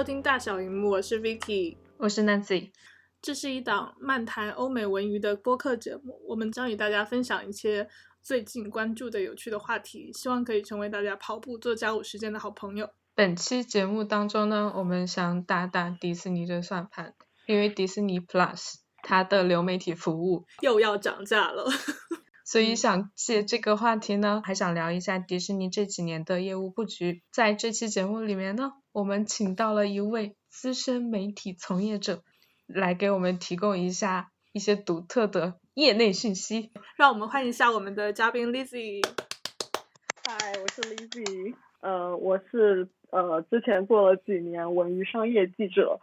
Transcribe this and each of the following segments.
收听大小荧幕，我是 Vicky，我是 Nancy。这是一档漫谈欧美文娱的播客节目，我们将与大家分享一些最近关注的有趣的话题，希望可以成为大家跑步做家务时间的好朋友。本期节目当中呢，我们想打打迪士尼的算盘，因为迪士尼 Plus 它的流媒体服务又要涨价了，所以想借这个话题呢，还想聊一下迪士尼这几年的业务布局。在这期节目里面呢，我们请到了一位资深媒体从业者。来给我们提供一下一些独特的业内信息，让我们欢迎一下我们的嘉宾 Lizzy。嗨，我是 Lizzy，呃，我是呃之前做了几年文娱商业记者。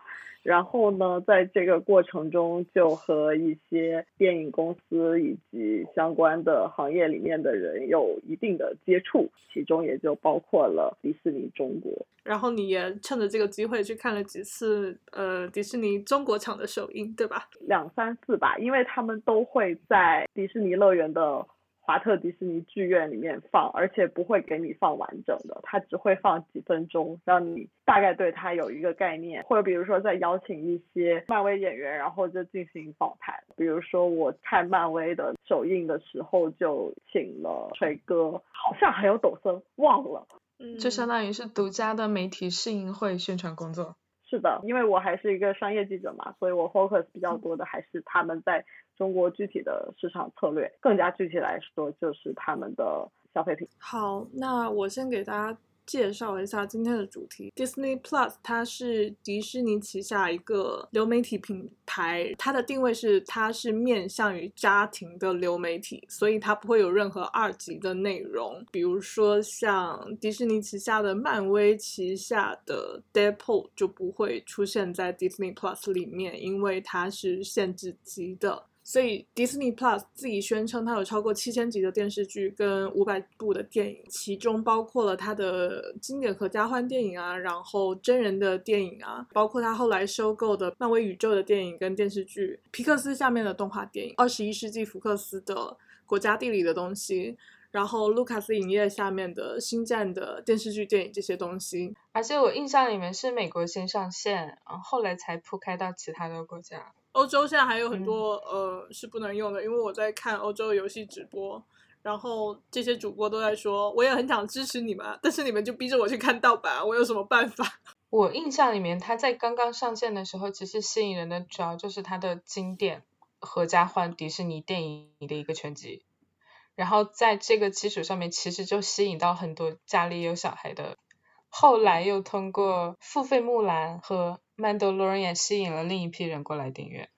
然后呢，在这个过程中，就和一些电影公司以及相关的行业里面的人有一定的接触，其中也就包括了迪士尼中国。然后你也趁着这个机会去看了几次呃迪士尼中国场的首映，对吧？两三次吧，因为他们都会在迪士尼乐园的。华特迪士尼剧院里面放，而且不会给你放完整的，它只会放几分钟，让你大概对它有一个概念。或者比如说再邀请一些漫威演员，然后就进行访谈。比如说我看漫威的首映的时候，就请了锤哥，好像还有抖森，忘了。嗯，就相当于是独家的媒体试映会宣传工作。是的，因为我还是一个商业记者嘛，所以我 focus 比较多的还是他们在中国具体的市场策略。更加具体来说，就是他们的消费品。好，那我先给大家。介绍一下今天的主题，Disney Plus，它是迪士尼旗下一个流媒体品牌，它的定位是它是面向于家庭的流媒体，所以它不会有任何二级的内容，比如说像迪士尼旗下的漫威旗下的 Deadpool 就不会出现在 Disney Plus 里面，因为它是限制级的。所以，Disney Plus 自己宣称它有超过七千集的电视剧跟五百部的电影，其中包括了它的经典和家欢电影啊，然后真人的电影啊，包括它后来收购的漫威宇宙的电影跟电视剧，皮克斯下面的动画电影，二十一世纪福克斯的国家地理的东西，然后卢卡斯影业下面的星战的电视剧、电影这些东西。而且我印象里面是美国先上线，嗯，后来才铺开到其他的国家。欧洲现在还有很多呃是不能用的，因为我在看欧洲游戏直播，然后这些主播都在说，我也很想支持你们，但是你们就逼着我去看盗版，我有什么办法？我印象里面，它在刚刚上线的时候，其实吸引人的主要就是它的经典合家欢迪士尼电影的一个全集，然后在这个基础上面，其实就吸引到很多家里有小孩的，后来又通过付费木兰和。曼德洛人也吸引了另一批人过来订阅。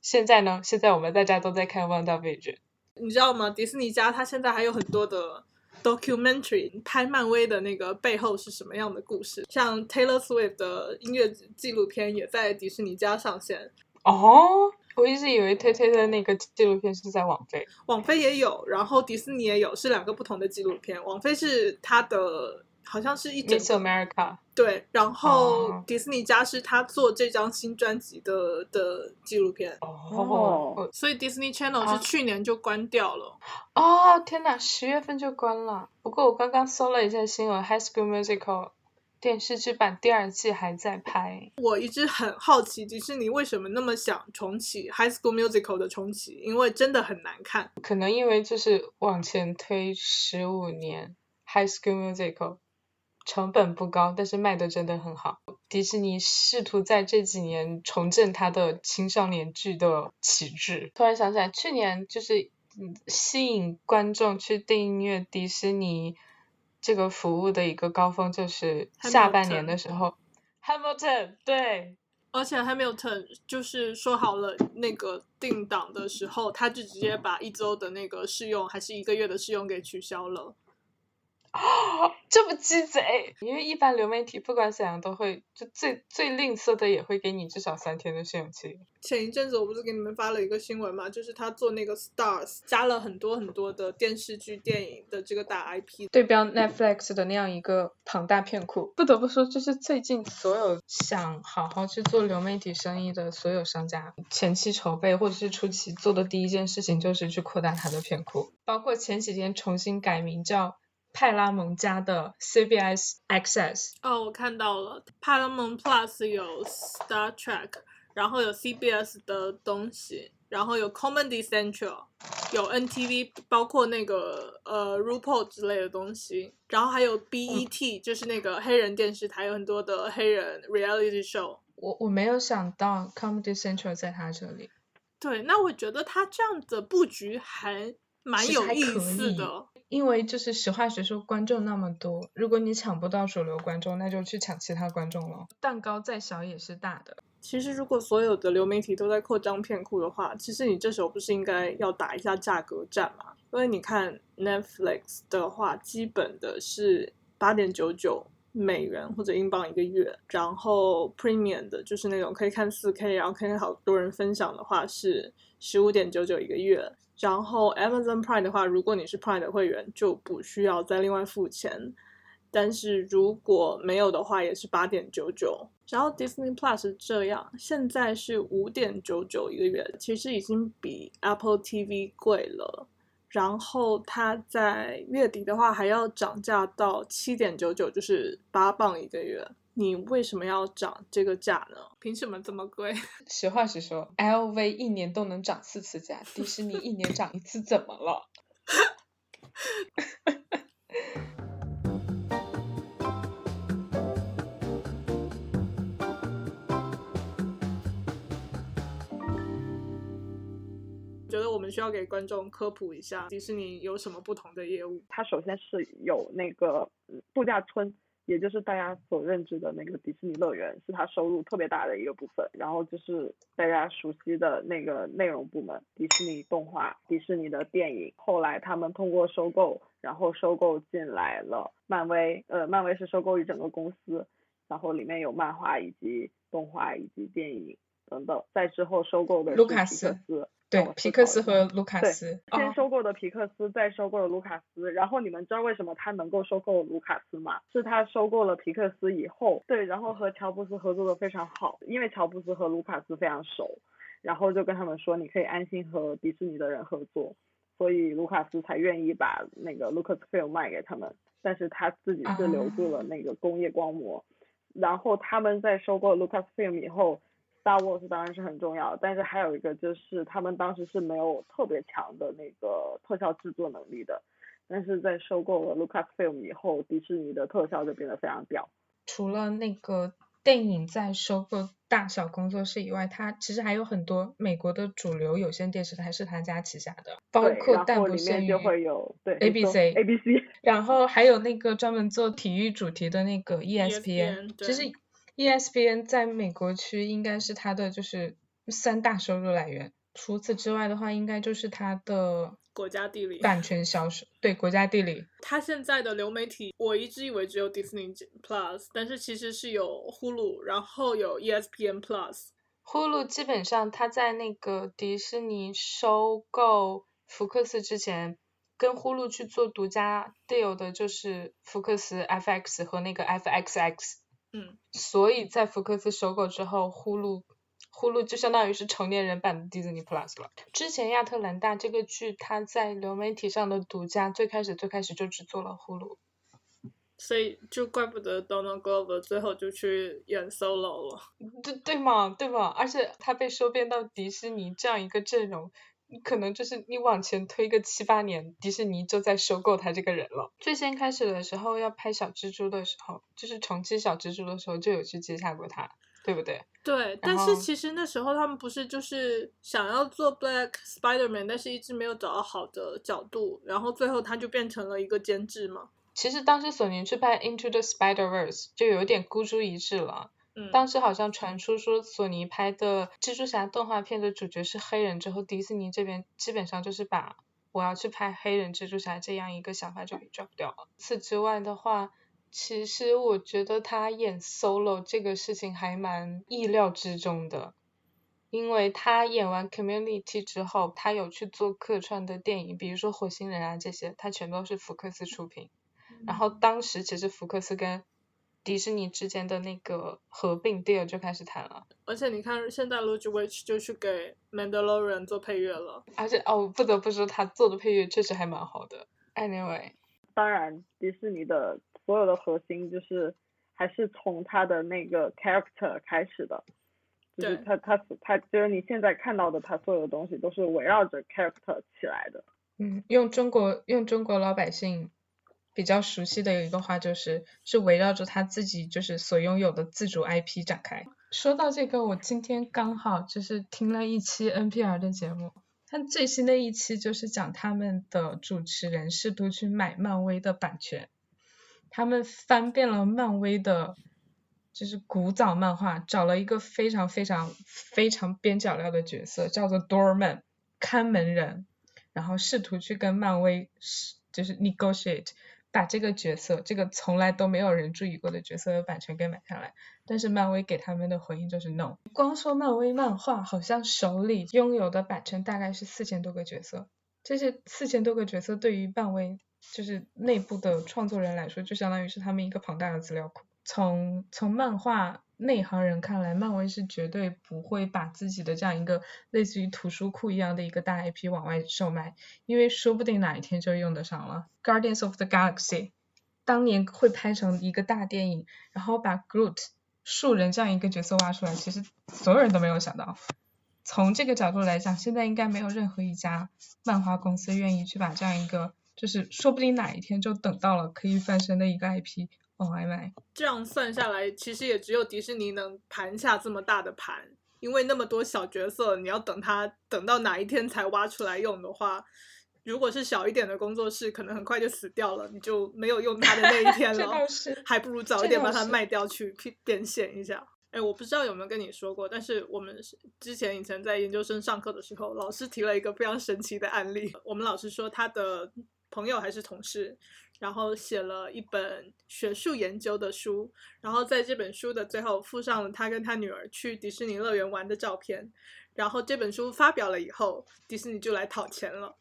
现在呢？现在我们大家都在看《WandaVision》，你知道吗？迪士尼家它现在还有很多的 documentary，拍漫威的那个背后是什么样的故事？像 Taylor Swift 的音乐纪录片也在迪士尼家上线。哦，我一直以为 Tay Tay 的那个纪录片是在网飞。网飞也有，然后迪士尼也有，是两个不同的纪录片。网飞是它的。好像是一整 America 对，然后迪士尼家是他做这张新专辑的的纪录片哦，所以 Disney Channel 是去年就关掉了哦，天哪，十月份就关了。不过我刚刚搜了一下新闻，《High School Musical》电视剧版第二季还在拍。我一直很好奇迪士尼为什么那么想重启《High School Musical》的重启，因为真的很难看。可能因为就是往前推十五年，《High School Musical》。成本不高，但是卖的真的很好。迪士尼试图在这几年重振它的青少年剧的旗帜。突然想起来，去年就是吸引观众去订阅迪士尼这个服务的一个高峰，就是下半年的时候。Hamilton 对，而且 Hamilton 就是说好了那个定档的时候，他就直接把一周的那个试用还是一个月的试用给取消了。这么鸡贼！因为一般流媒体不管怎样都会，就最最吝啬的也会给你至少三天的试用期。前一阵子我不是给你们发了一个新闻嘛，就是他做那个 Stars 加了很多很多的电视剧、电影的这个大 IP，对标 Netflix 的那样一个庞大片库。不得不说，就是最近所有想好好去做流媒体生意的所有商家，前期筹备或者是初期做的第一件事情就是去扩大它的片库，包括前几天重新改名叫。派拉蒙家的 CBS Access。哦，我看到了，Paramount Plus 有 Star Trek，然后有 CBS 的东西，然后有 Comedy Central，有 NTV，包括那个呃 RuPaul 之类的东西，然后还有 BET，、就是那个黑人电视台，有很多的黑人 reality show。我我没有想到 Comedy Central 在他这里，对，那我觉得他这样的布局还蛮有意思的。因为就是实话实说，观众那么多，如果你抢不到主流观众，那就去抢其他观众了。蛋糕再小也是大的。其实，如果所有的流媒体都在扩张片库的话，其实你这时候不是应该要打一下价格战嘛？因为你看 Netflix 的话，基本的是八点九九美元或者英镑一个月，然后 Premium 的就是那种可以看四 K，然后可以好多人分享的话是十五点九九一个月。然后 Amazon Prime 的话，如果你是 Prime 的会员，就不需要再另外付钱。但是如果没有的话，也是八点九九。然后 Disney Plus 这样，现在是五点九九一个月，其实已经比 Apple TV 贵了。然后它在月底的话还要涨价到七点九九，就是八磅一个月。你为什么要涨这个价呢？凭什么这么贵？实话实说，LV 一年都能涨四次价，迪士尼一年涨一次，怎么了？觉得我们需要给观众科普一下迪士尼有什么不同的业务。它首先是有那个嗯度假村，也就是大家所认知的那个迪士尼乐园，是它收入特别大的一个部分。然后就是大家熟悉的那个内容部门，迪士尼动画、迪士尼的电影。后来他们通过收购，然后收购进来了漫威，呃，漫威是收购一整个公司，然后里面有漫画以及动画以及电影等等。在之后收购的卢卡斯斯。对皮克斯和卢卡对斯。先哦，收购的皮克斯，再收购的卢卡斯。然后你们知道为什么他能够收购卢卡斯吗？是他收购了皮克斯以后，对，然后和乔布斯合作的非常好，因为乔布斯和卢卡斯非常熟，然后就跟他们说你可以安心和迪士尼的人合作，所以卢卡斯才愿意把那个 Lucasfilm 卖给他们，但是他自己是留住了那个工业光魔。然后他们在收购 Lucasfilm 以后。Star Wars 当然是很重要，但是还有一个就是他们当时是没有特别强的那个特效制作能力的，但是在收购了 Lucasfilm 以后，迪士尼的特效就变得非常屌。除了那个电影在收购大小工作室以外，它其实还有很多美国的主流有线电视台是他家旗下的，包，括但不限于面就会有对 ABC ABC，然后还有那个专门做体育主题的那个 E ESPN 其实 ESPN 在美国区应该是它的就是三大收入来源。除此之外的话，应该就是它的国家地理版权销售，对国家地理。它现在的流媒体，我一直以为只有 Disney Plus，但是其实是有 Hulu，然后有 E ESPN Plus。Hulu 基本上它在那个迪士尼收购福克斯之前，跟 Hulu 去做独家 deal 的就是福克斯 FX 和那个 FXX。嗯，所以在福克斯收购之后，呼噜呼噜就相当于是成年人版的 Disney Plus 了。之前亚特兰大这个剧，它在流媒体上的独家，最开始最开始就只做了呼噜。所以就怪不得 Donald Glover 最后就去演 solo 了。对对嘛对嘛，而且他被收编到迪士尼这样一个阵容，可能就是你往前推个七八年，迪士尼就在收购他这个人了。最先开始的时候要拍小蜘蛛的时候，就是重启小蜘蛛的时候就有去接洽过他，对不对？对，但是其实那时候他们不是就是想要做 Black Spider-Man，但是一直没有找到好的角度，然后最后他就变成了一个监制嘛。其实当时索尼去拍 Into the Spider-Verse 就有点孤注一掷了。嗯，当时好像传出说索尼拍的蜘蛛侠动画片的主角是黑人之后，迪士尼这边基本上就是把我要去拍黑人蜘蛛侠这样一个想法就给 drop 掉了。此之外的话，其实我觉得他演 solo 这个事情还蛮意料之中的。因为他演完 Community 之后，他有去做客串的电影，比如说火星人啊这些，他全都是福克斯出品。然后当时其实福克斯跟迪士尼之间的那个合并 deal 就开始谈了，而且你看现在 Ludwig 就去给 Mandalorian 做配乐了。而且哦，不得不说他做的配乐确实还蛮好的。Anyway，当然迪士尼的所有的核心就是还是从他的那个 character 开始的，就是对它它它就是你现在看到的他所有的东西都是围绕着 character 起来的。嗯，用中国用中国老百姓比较熟悉的一个话就是，是围绕着他自己就是所拥有的自主 IP 展开。说到这个，我今天刚好就是听了一期 NPR 的节目，它最新的一期就是讲他们的主持人试图去买漫威的版权，他们翻遍了漫威的。就是古早漫画，找了一个非常非常非常边角料的角色，叫做 Doorman 看门人，然后试图去跟漫威就是 negotiate 把这个角色，这个从来都没有人注意过的角色的版权给买下来。但是漫威给他们的回应就是 no。光说漫威漫画，好像手里拥有的版权大概是四千多个角色，这些四千多个角色对于漫威就是内部的创作人来说，就相当于是他们一个庞大的资料库。从从漫画内行人看来，漫威是绝对不会把自己的这样一个类似于图书库一样的一个大 IP 往外售卖，因为说不定哪一天就用得上了。Guardians of the Galaxy 当年会拍成一个大电影，然后把 Groot 树人这样一个角色挖出来，其实所有人都没有想到。从这个角度来讲，现在应该没有任何一家漫画公司愿意去把这样一个，就是说不定哪一天就等到了可以翻身的一个 IP 往外卖。这样算下来，其实也只有迪士尼能盘下这么大的盘，因为那么多小角色，你要等他等到哪一天才挖出来用的话，如果是小一点的工作室，可能很快就死掉了，你就没有用它的那一天 了，还不如早一点把它卖掉去变变现一下。哎，我不知道有没有跟你说过，但是我们之前以前在研究生上课的时候，老师提了一个非常神奇的案例。我们老师说他的朋友还是同事，然后写了一本学术研究的书，然后在这本书的最后附上了他跟他女儿去迪士尼乐园玩的照片。然后这本书发表了以后，迪士尼就来讨钱了。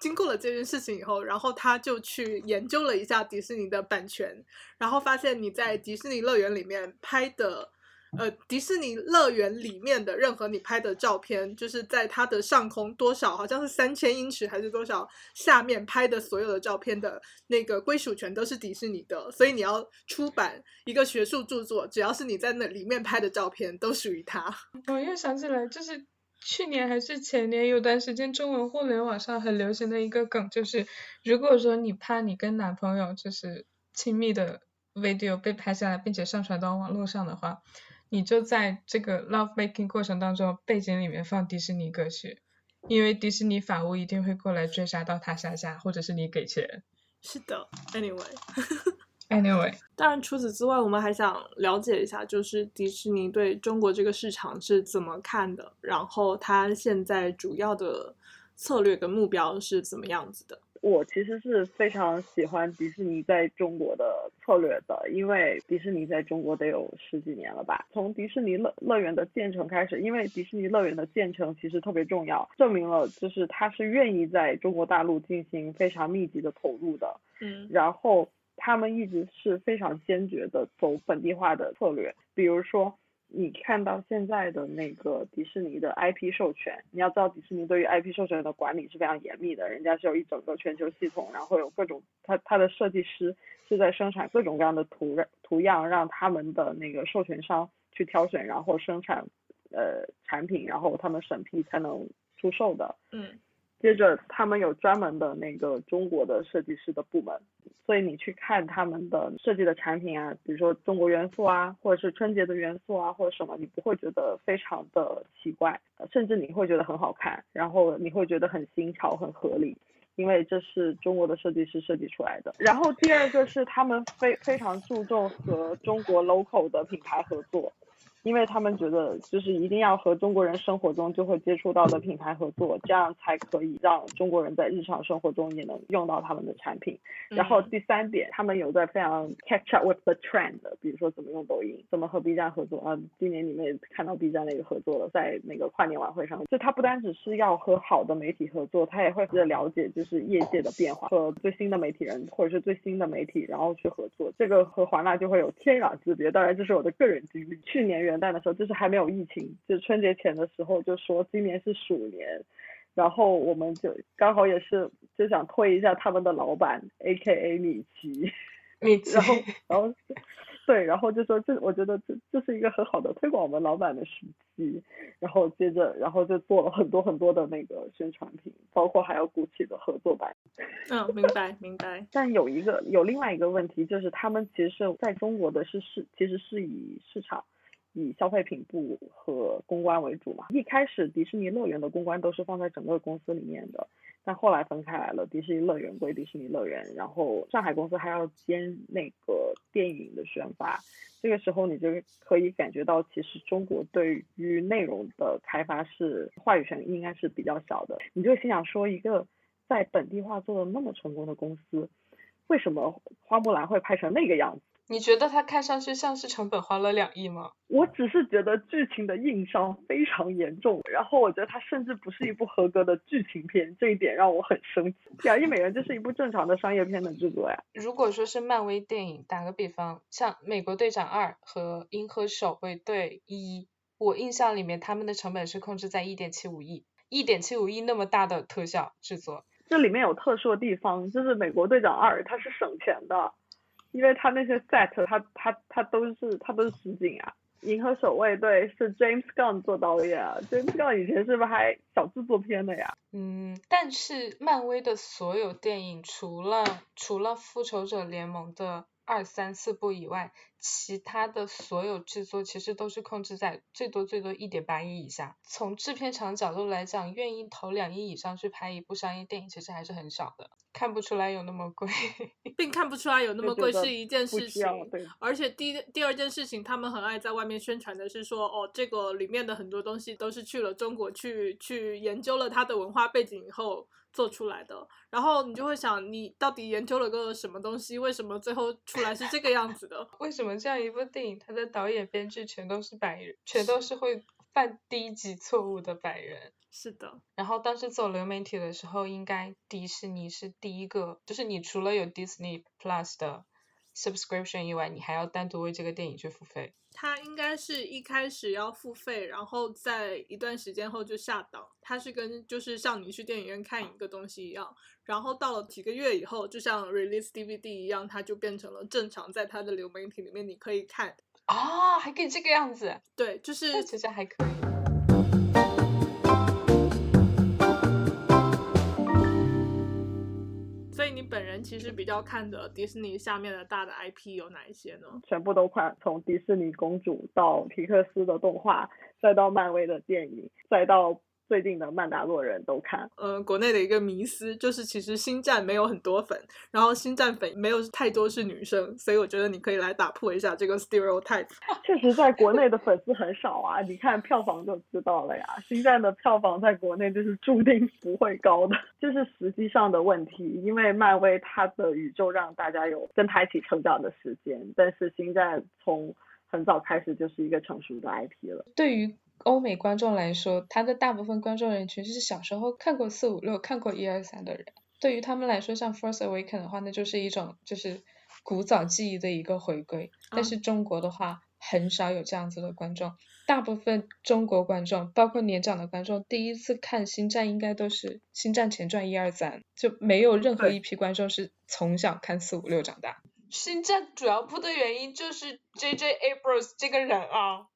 经过了这件事情以后，然后他就去研究了一下迪士尼的版权，然后发现你在迪士尼乐园里面拍的，呃，迪士尼乐园里面的任何你拍的照片，就是在它的上空多少，好像是三千英尺还是多少下面拍的所有的照片的那个归属权都是迪士尼的，所以你要出版一个学术著作，只要是你在那里面拍的照片，都属于他。我又想起来，就是去年还是前年有段时间，中文互联网上很流行的一个梗，就是如果说你怕你跟男朋友就是亲密的 video 被拍下来，并且上传到网络上的话，你就在这个 love making 过程当中，背景里面放迪士尼歌曲，因为迪士尼法务一定会过来追杀到他下下，或者是你给钱。是的，anyway。Anyway，当然，除此之外，我们还想了解一下，就是迪士尼对中国这个市场是怎么看的，然后它现在主要的策略跟目标是怎么样子的。我其实是非常喜欢迪士尼在中国的策略的，因为迪士尼在中国得有十几年了吧。从迪士尼乐乐园的建成开始，因为迪士尼乐园的建成其实特别重要，证明了就是它是愿意在中国大陆进行非常密集的投入的。嗯然后他们一直是非常坚决的走本地化的策略，比如说。你看到现在的那个迪士尼的 IP 授权，你要知道迪士尼对于 IP 授权的管理是非常严密的，人家是有一整个全球系统，然后有各种他他的设计师是在生产各种各样的图图样，让他们的那个授权商去挑选，然后生产呃产品，然后他们审批才能出售的。嗯接着，他们有专门的那个中国的设计师的部门，所以你去看他们的设计的产品啊，比如说中国元素啊，或者是春节的元素啊，或者什么，你不会觉得非常的奇怪，甚至你会觉得很好看，然后你会觉得很新潮、很合理，因为这是中国的设计师设计出来的。然后第二个是他们非非常注重和中国 local 的品牌合作。因为他们觉得就是一定要和中国人生活中就会接触到的品牌合作，这样才可以让中国人在日常生活中也能用到他们的产品。然后第三点，他们有在非常 catch up with the trend，比如说怎么用抖音，怎么和 B 站合作啊。今年你们也看到 B 站那个合作了，在那个跨年晚会上，就他不单只是要和好的媒体合作，他也会去了解就是业界的变化和最新的媒体人或者是最新的媒体，然后去合作。这个和华纳就会有天壤之别。当然，这是我的个人经历。去年元旦的时候，就是还没有疫情，就春节前的时候就说今年是鼠年。然后我们就刚好也是就想推一下他们的老板，A.K.A. 米奇，米奇然，后然后对，然后就说这我觉得这这是一个很好的推广我们老板的时机，然后接着然后就做了很多很多的那个宣传品，包括还有 GUCCI 的合作版。嗯，明白明白。但有一个有另外一个问题，就是他们其实是在中国的是市，其实是以市场、以消费品部和公关为主嘛。一开始迪士尼乐园的公关都是放在整个公司里面的，但后来分开来了，迪士尼乐园归迪士尼乐园，然后上海公司还要兼那个电影的宣发。这个时候你就可以感觉到，其实中国对于内容的开发是话语权应该是比较小的。你就心想说，一个在本地化做的那么成功的公司，为什么花木兰会拍成那个样子？你觉得它看上去像是成本花了两亿吗？我只是觉得剧情的硬伤非常严重，然后我觉得它甚至不是一部合格的剧情片，这一点让我很生气。两亿美元就是一部正常的商业片的制作呀。如果说是漫威电影，打个比方，像《美国队长二》和《银河守卫队一》，我印象里面他们的成本是控制在一点七五亿，一点七五亿那么大的特效制作，这里面有特殊的地方，就是《美国队长二》它是省钱的，因为他那些 set 他他他都是他都是实景啊。银河守卫队是 James Gunn 做导演啊，James Gunn 以前是不是还小制作片的呀？嗯，但是漫威的所有电影，除了除了复仇者联盟的二三四部以外，其他的所有制作其实都是控制在最多最多一点八亿以下。从制片厂角度来讲，愿意投两亿以上去拍一部商业电影，其实还是很少的，看不出来有那么贵。并看不出来有那么贵是一件事情。对而且第一第二件事情，他们很爱在外面宣传的是说，哦，这个里面的很多东西都是去了中国去去研究了它的文化背景以后做出来的。然后你就会想，你到底研究了个什么东西？为什么最后出来是这个样子的？为什么这样一部电影，它的导演、编剧全都是白人，全都是会犯低级错误的白人？是的，然后当时走流媒体的时候，应该迪士尼是第一个，就是你除了有 Disney Plus 的 subscription 以外，你还要单独为这个电影去付费。它应该是一开始要付费，然后在一段时间后就下档。它是跟就是像你去电影院看一个东西一样，然后到了几个月以后，就像 release DVD 一样，它就变成了正常在它的流媒体里面你可以看。啊、还可以这个样子，对，就是其实还可以。其实比较看的迪士尼下面的大的 IP 有哪一些呢？全部都看，从迪士尼公主到皮克斯的动画，再到漫威的电影，再到最近的曼达洛人都看。呃，国内的一个迷思就是，其实星战没有很多粉，然后星战粉没有太多是女生，所以我觉得你可以来打破一下这个 stereotype。确实，在国内的粉丝很少啊，你看票房就知道了呀。星战的票房在国内就是注定不会高的，这是实际上的问题。因为漫威它的宇宙让大家有跟它一起成长的时间，但是星战从很早开始就是一个成熟的 IP 了。对于欧美观众来说，他的大部分观众人群是小时候看过四五六、看过一二三的人。对于他们来说，像《First Awaken》的话，那就是一种就是古早记忆的一个回归。但是中国的话，很少有这样子的观众。大部分中国观众，包括年长的观众，第一次看《星战》应该都是《星战前传》一二三，就没有任何一批观众是从小看四五六长大。星战主要扑的原因就是 J.J. Abrams 这个人啊。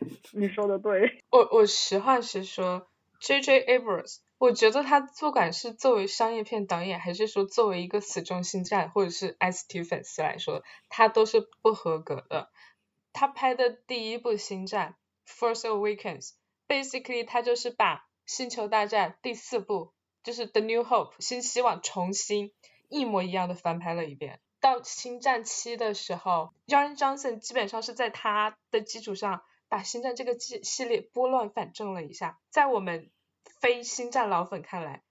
你说的对，我我实话实说，J.J. Abrams，我觉得他不管是作为商业片导演，还是说作为一个死忠星战或者是 ST 粉丝来说，他都是不合格的。他拍的第一部星战《Force Awakens》，basically 他就是把星球大战第四部就是 The New Hope 新希望重新一模一样的翻拍了一遍。到星战七的时候，Ryan Johnson 基本上是在他的基础上把星战这个系系列拨乱反正了一下。在我们非星战老粉看来，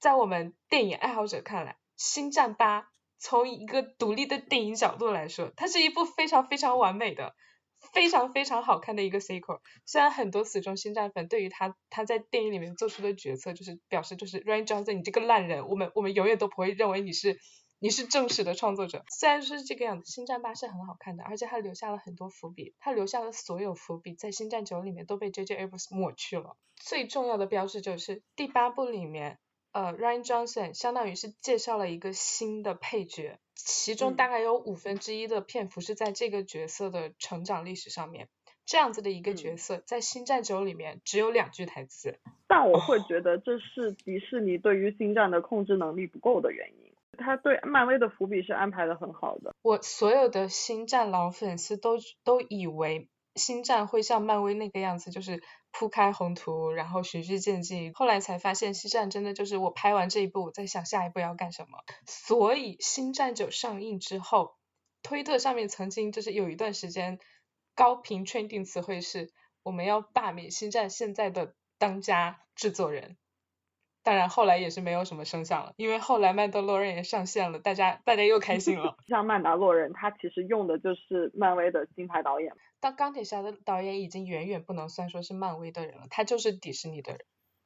在我们电影爱好者看来，星战八从一个独立的电影角度来说，它是一部非常非常完美的。非常非常好看的一个 sequel，虽然很多死忠星战粉对于他他在电影里面做出的决策，就是表示就是 Ryan Johnson 你这个烂人，我们我们永远都不会认为你是你是正史的创作者。虽然是这个样子，星战八是很好看的，而且它留下了很多伏笔，它留下的所有伏笔在星战九里面都被 J.J. Abrams 抹去了。最重要的标志就是第八部里面呃，Ryan Johnson 相当于是介绍了一个新的配角，其中大概有五分之一的篇幅是在这个角色的成长历史上面。这样子的一个角色，在《星战九》里面只有两句台词。但我会觉得这是迪士尼对于星战的控制能力不够的原因。他对漫威的伏笔是安排的很好的。我所有的星战老粉丝都都以为星战会像漫威那个样子，就是铺开宏图，然后循序渐进。后来才发现，星战真的就是我拍完这一部，我在想下一步要干什么。所以，星战九上映之后，推特上面曾经就是有一段时间。高频 trending 词汇是我们要罢免星战现在的当家制作人，当然后来也是没有什么声响了，因为后来曼达洛人也上线了，大家大家又开心了。像曼达洛人，他其实用的就是漫威的金牌导演。但钢铁侠的导演已经远远不能算说是漫威的人了，他就是迪士尼的人。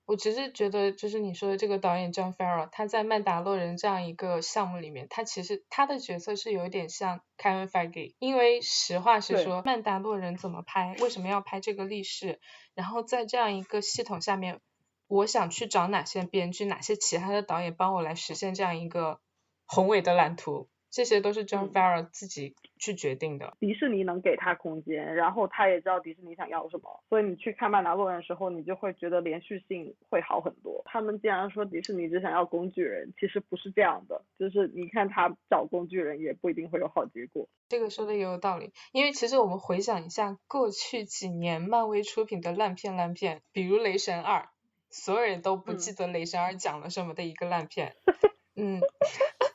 我只是觉得，就是你说的这个导演 John Farrell，他在《曼达洛人》这样一个项目里面，他其实他的角色是有点像 Kevin Feige，因为实话实说，《曼达洛人》怎么拍，为什么要拍这个历史，然后在这样一个系统下面，我想去找哪些编剧，哪些其他的导演帮我来实现这样一个宏伟的蓝图。这些都是 John Farrell 自己去决定的。迪士尼能给他空间，然后他也知道迪士尼想要什么，所以你去看曼达洛人的时候，你就会觉得连续性会好很多。他们既然说迪士尼只想要工具人，其实不是这样的，就是你看他找工具人也不一定会有好结果。这个说的也有道理，因为其实我们回想一下过去几年漫威出品的烂片烂片，比如雷神二，所有人都不记得雷神二讲了什么的一个烂片。嗯。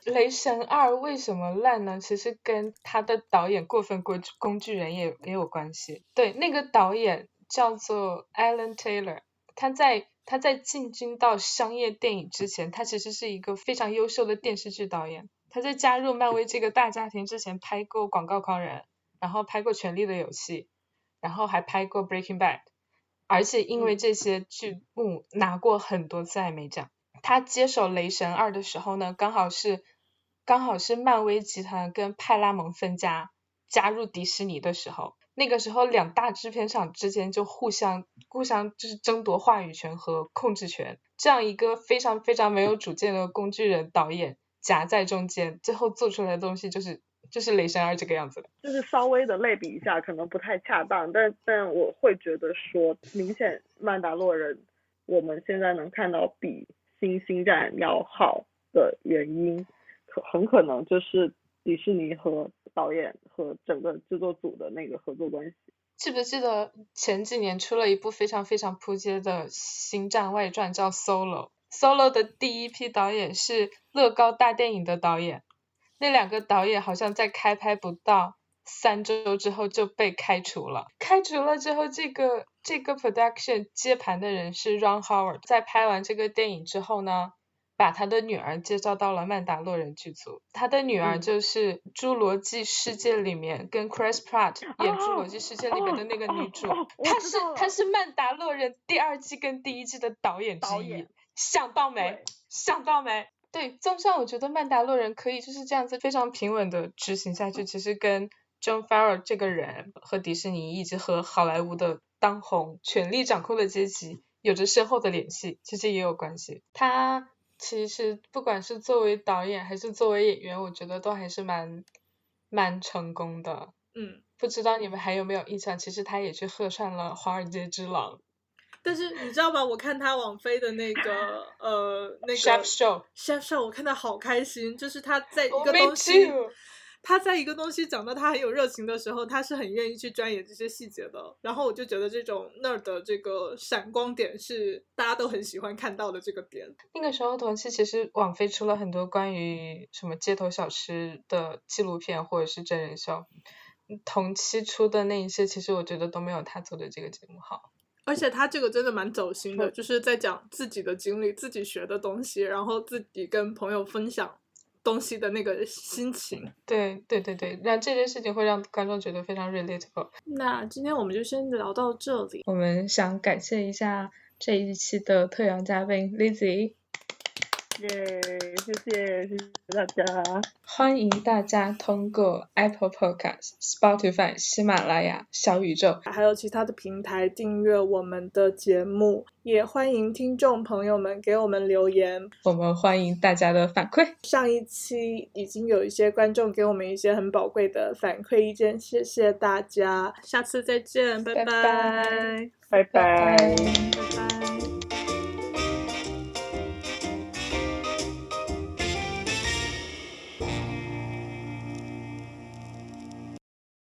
雷神二为什么烂呢？其实跟他的导演过分过工具人也也有关系。对，那个导演叫做 Alan Taylor，他在他在进军到商业电影之前，他其实是一个非常优秀的电视剧导演。他在加入漫威这个大家庭之前，拍过《广告狂人》，然后拍过《权力的游戏》，然后还拍过《Breaking Bad》，而且因为这些剧目拿过很多次艾美奖。他接手雷神二的时候呢，刚好是刚好是漫威集团跟派拉蒙分家加入迪士尼的时候，那个时候两大制片厂之间就互相互相就是争夺话语权和控制权，这样一个非常非常没有主见的工具人导演夹在中间，最后做出来的东西就是就是雷神二这个样子的。就是稍微的类比一下，可能不太恰当，但但我会觉得说，明显曼达洛人我们现在能看到比。新星战要好的原因，可很可能就是迪士尼和导演和整个制作组的那个合作关系。记不记得前几年出了一部非常非常扑街的星战外传，叫 Solo。Solo 的第一批导演是乐高大电影的导演，那两个导演好像在开拍不到三周之后就被开除了。开除了之后，这个。这个 production 接盘的人是 Ron Howard，在拍完这个电影之后呢，把他的女儿介绍到了曼达洛人剧组。他的女儿就是《侏罗纪世界》里面跟 Chris Pratt 演《侏罗纪世界》里面的那个女主，她是她是曼达洛人第二季跟第一季的导演之一。想到没？想到没？对，综上我觉得曼达洛人可以就是这样子非常平稳的执行下去，其实跟 John Farrell 这个人和迪士尼以及和好莱坞的。当红、权力掌控的阶级有着深厚的联系，其实也有关系。他其实不管是作为导演还是作为演员，我觉得都还是蛮蛮成功的。嗯，不知道你们还有没有印象？其实他也去客串了《华尔街之狼》。但是你知道吗？我看他网飞的那个呃那个 Chef Show，Chef Show，我看他好开心，就是他在一个东西。他在一个东西讲到他很有热情的时候，他是很愿意去钻研这些细节的。然后我就觉得这种那儿的这个闪光点是大家都很喜欢看到的这个点。那个时候同期其实网飞出了很多关于什么街头小吃的纪录片或者是真人秀，同期出的那一些其实我觉得都没有他做的这个节目好。而且他这个真的蛮走心的，就是在讲自己的经历、自己学的东西，然后自己跟朋友分享。东西的那个心情，对对对对，让这件事情会让观众觉得非常 relatable。那今天我们就先聊到这里。我们想感谢一下这一期的特邀嘉宾 Lizzy。耶，谢谢谢谢大家。欢迎大家通过 Apple Podcast、Spotify、喜马拉雅、小宇宙，还有其他的平台订阅我们的节目，也欢迎听众朋友们给我们留言。我们欢迎大家的反馈。上一期已经有一些观众给我们一些很宝贵的反馈意见，谢谢大家，下次再见，拜拜拜拜拜。拜